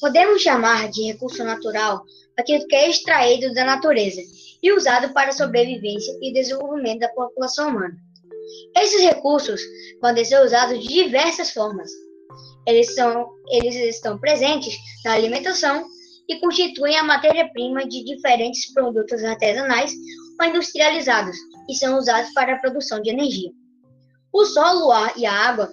Podemos chamar de recurso natural aquilo que é extraído da natureza e usado para a sobrevivência e desenvolvimento da população humana. Esses recursos podem ser usados de diversas formas. Eles, são, eles estão presentes na alimentação e constituem a matéria-prima de diferentes produtos artesanais ou industrializados e são usados para a produção de energia. O solo, o ar e a água,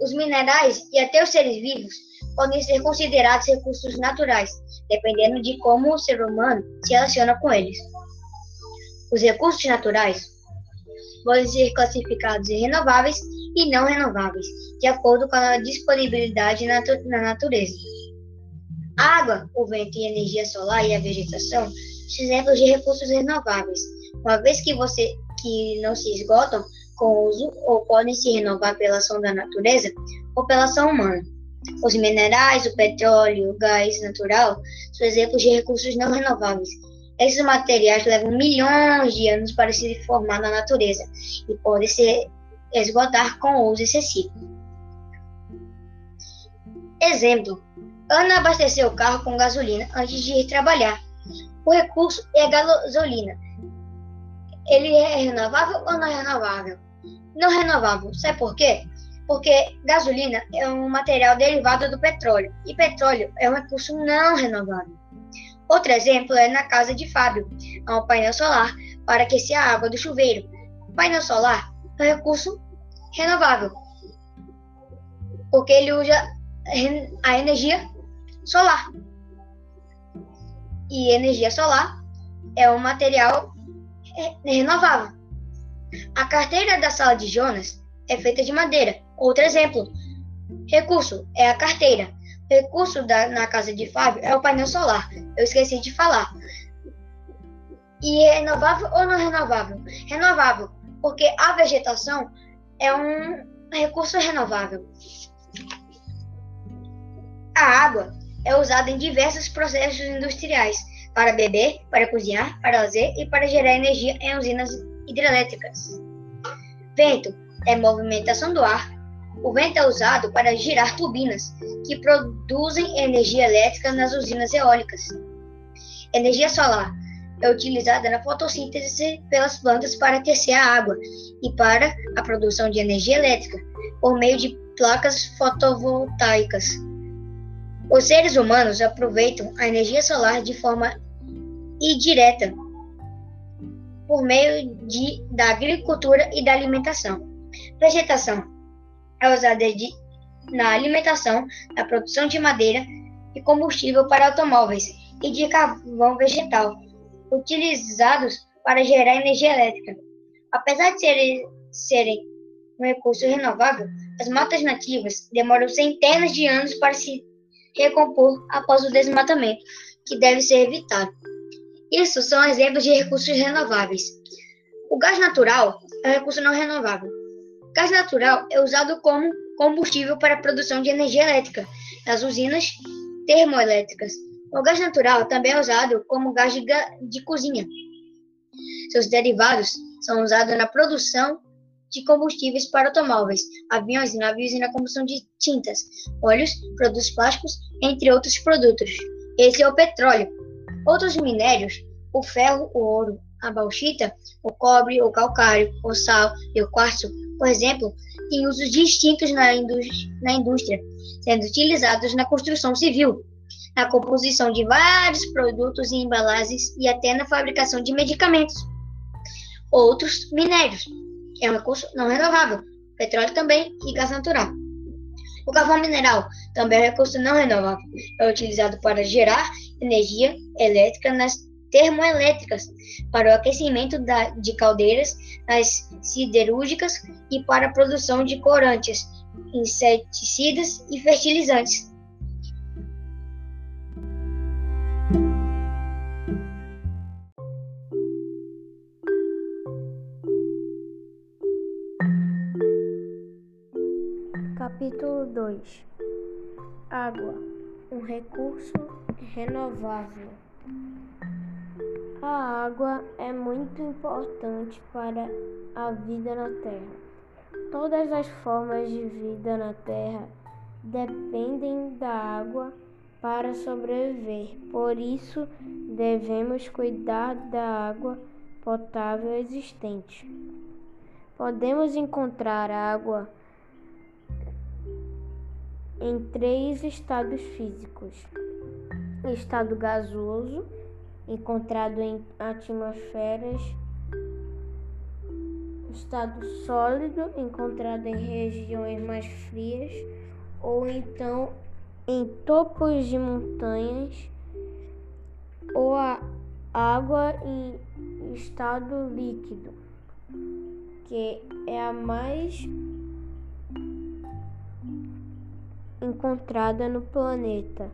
os minerais e até os seres vivos podem ser considerados recursos naturais, dependendo de como o ser humano se relaciona com eles. Os recursos naturais podem ser classificados em renováveis e não renováveis, de acordo com a disponibilidade na, natureza. A água, o vento e a energia solar e a vegetação são exemplos de recursos renováveis, uma vez que, você, que não se esgotam com o uso ou podem se renovar pela ação da natureza ou pela ação humana. Os minerais, o petróleo, o gás natural são exemplos de recursos não renováveis. Esses materiais levam milhões de anos para se formar na natureza e podem se esgotar com o uso excessivo. Exemplo: Ana abasteceu o carro com gasolina antes de ir trabalhar. O recurso é a gasolina. Ele é renovável ou não é renovável? Não renovável. Sabe por quê? Porque gasolina é um material derivado do petróleo e petróleo é um recurso não renovável. Outro exemplo é na casa de Fábio. Há um painel solar para aquecer a água do chuveiro. O painel solar é um recurso renovável, porque ele usa a energia solar. E energia solar é um material renovável. A carteira da sala de Jonas é feita de madeira Outro exemplo. Recurso é a carteira. Recurso da, na casa de Fábio é o painel solar. Eu esqueci de falar. E é renovável ou não renovável? Renovável, porque a vegetação é um recurso renovável. A água é usada em diversos processos industriais para beber, para cozinhar, para lazer e para gerar energia em usinas hidrelétricas. Vento é movimentação do ar o vento é usado para girar turbinas, que produzem energia elétrica nas usinas eólicas. Energia solar é utilizada na fotossíntese pelas plantas para aquecer a água e para a produção de energia elétrica por meio de placas fotovoltaicas. Os seres humanos aproveitam a energia solar de forma indireta por meio de, da agricultura e da alimentação. Vegetação é usada de, na alimentação, na produção de madeira e combustível para automóveis e de carvão vegetal, utilizados para gerar energia elétrica. Apesar de serem, serem um recurso renovável, as matas nativas demoram centenas de anos para se recompor após o desmatamento, que deve ser evitado. Isso são exemplos de recursos renováveis. O gás natural é um recurso não renovável. Gás natural é usado como combustível para a produção de energia elétrica nas usinas termoelétricas. O gás natural também é usado como gás de, de cozinha. Seus derivados são usados na produção de combustíveis para automóveis, aviões e navios e na combustão de tintas, óleos, produtos plásticos, entre outros produtos. Esse é o petróleo. Outros minérios, o ferro, o ouro, a bauxita, o cobre, o calcário, o sal e o quartzo por exemplo, têm usos distintos na, na indústria, sendo utilizados na construção civil, na composição de vários produtos e embalagens e até na fabricação de medicamentos. Outros, minérios. É um recurso não renovável, petróleo também e gás natural. O carvão mineral também é um recurso não renovável. É utilizado para gerar energia elétrica nas termoelétricas para o aquecimento da, de caldeiras nas siderúrgicas e para a produção de corantes, inseticidas e fertilizantes. Capítulo 2 Água, um recurso renovável. A água é muito importante para a vida na Terra. Todas as formas de vida na Terra dependem da água para sobreviver. Por isso, devemos cuidar da água potável existente. Podemos encontrar água em três estados físicos: estado gasoso, encontrado em atmosferas, estado sólido, encontrado em regiões mais frias, ou então em topos de montanhas, ou a água em estado líquido que é a mais encontrada no planeta.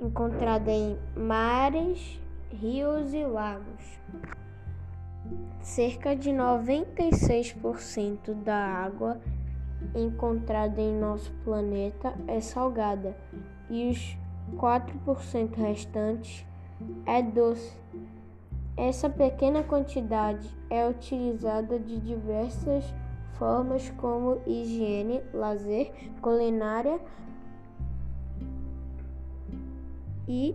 Encontrada em mares, rios e lagos. Cerca de 96% da água encontrada em nosso planeta é salgada e os 4% restantes é doce. Essa pequena quantidade é utilizada de diversas formas como higiene, lazer, culinária e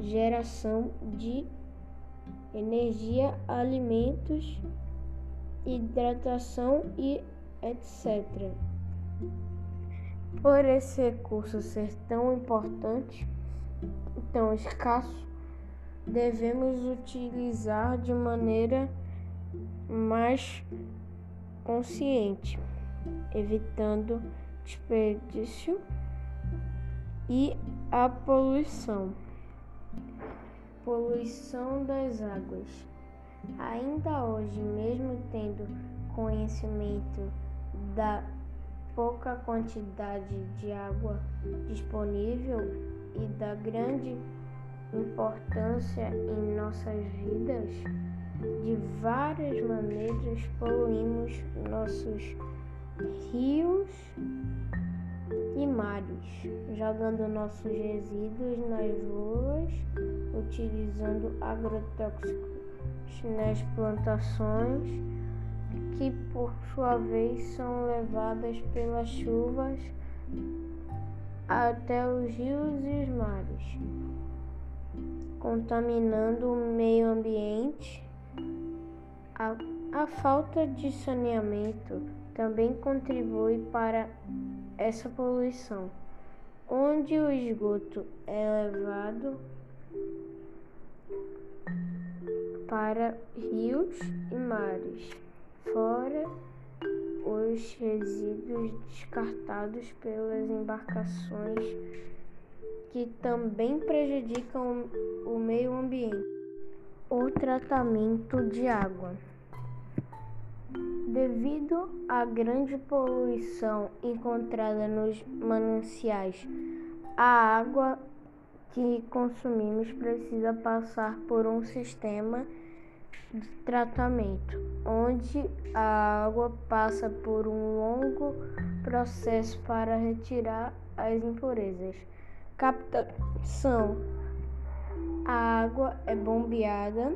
geração de energia, alimentos, hidratação e etc. Por esse recurso ser tão importante, tão escasso, devemos utilizar de maneira mais consciente, evitando desperdício e a poluição. Poluição das águas. Ainda hoje, mesmo tendo conhecimento da pouca quantidade de água disponível e da grande importância em nossas vidas, de várias maneiras poluímos nossos rios mares, jogando nossos resíduos nas ruas, utilizando agrotóxicos nas plantações, que por sua vez são levadas pelas chuvas até os rios e os mares contaminando o meio ambiente. A, a falta de saneamento também contribui para essa poluição, onde o esgoto é levado para rios e mares, fora os resíduos descartados pelas embarcações que também prejudicam o meio ambiente. O tratamento de água. Devido à grande poluição encontrada nos mananciais, a água que consumimos precisa passar por um sistema de tratamento, onde a água passa por um longo processo para retirar as impurezas. Captação: a água é bombeada,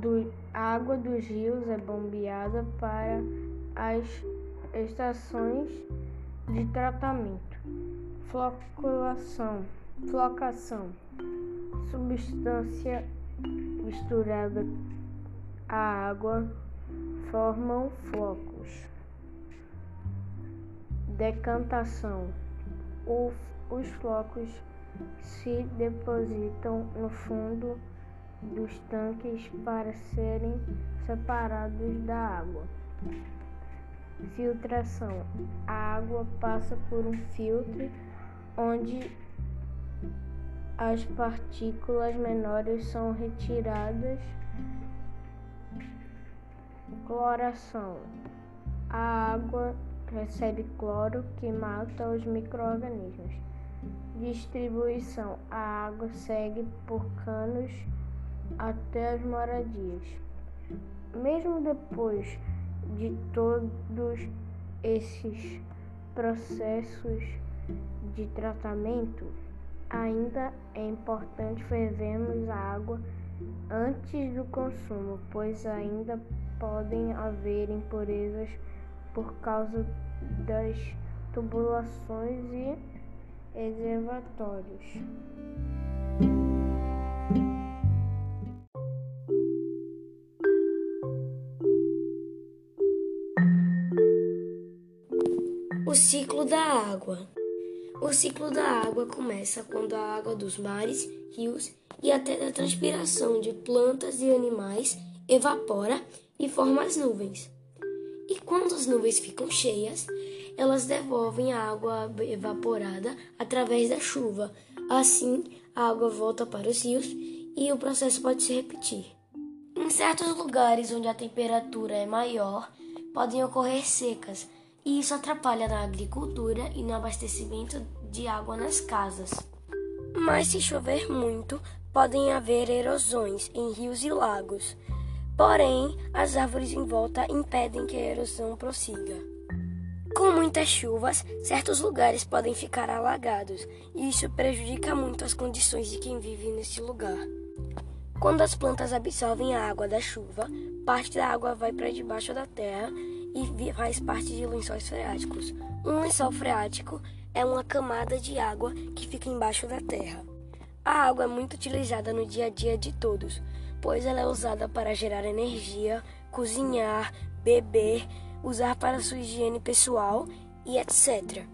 do, a água dos rios é bombeada para as estações de tratamento. Floculação, flocação, substância misturada à água formam flocos. Decantação os flocos se depositam no fundo dos tanques para serem separados da água. Filtração: a água passa por um filtro onde as partículas menores são retiradas. Cloração: a água recebe cloro que mata os microorganismos. Distribuição: a água segue por canos até as moradias. Mesmo depois de todos esses processos de tratamento, ainda é importante fervermos a água antes do consumo, pois ainda podem haver impurezas por causa das tubulações e reservatórios. O ciclo da água. O ciclo da água começa quando a água dos mares, rios e até da transpiração de plantas e animais evapora e forma as nuvens. E quando as nuvens ficam cheias, elas devolvem a água evaporada através da chuva. Assim, a água volta para os rios e o processo pode se repetir. Em certos lugares onde a temperatura é maior, podem ocorrer secas, e isso atrapalha na agricultura e no abastecimento de água nas casas. Mas se chover muito, podem haver erosões em rios e lagos. Porém, as árvores em volta impedem que a erosão prossiga. Com muitas chuvas, certos lugares podem ficar alagados, e isso prejudica muito as condições de quem vive nesse lugar. Quando as plantas absorvem a água da chuva, parte da água vai para debaixo da terra e faz parte de lençóis freáticos. Um lençol freático é uma camada de água que fica embaixo da terra. A água é muito utilizada no dia a dia de todos, pois ela é usada para gerar energia, cozinhar, beber, usar para sua higiene pessoal e etc.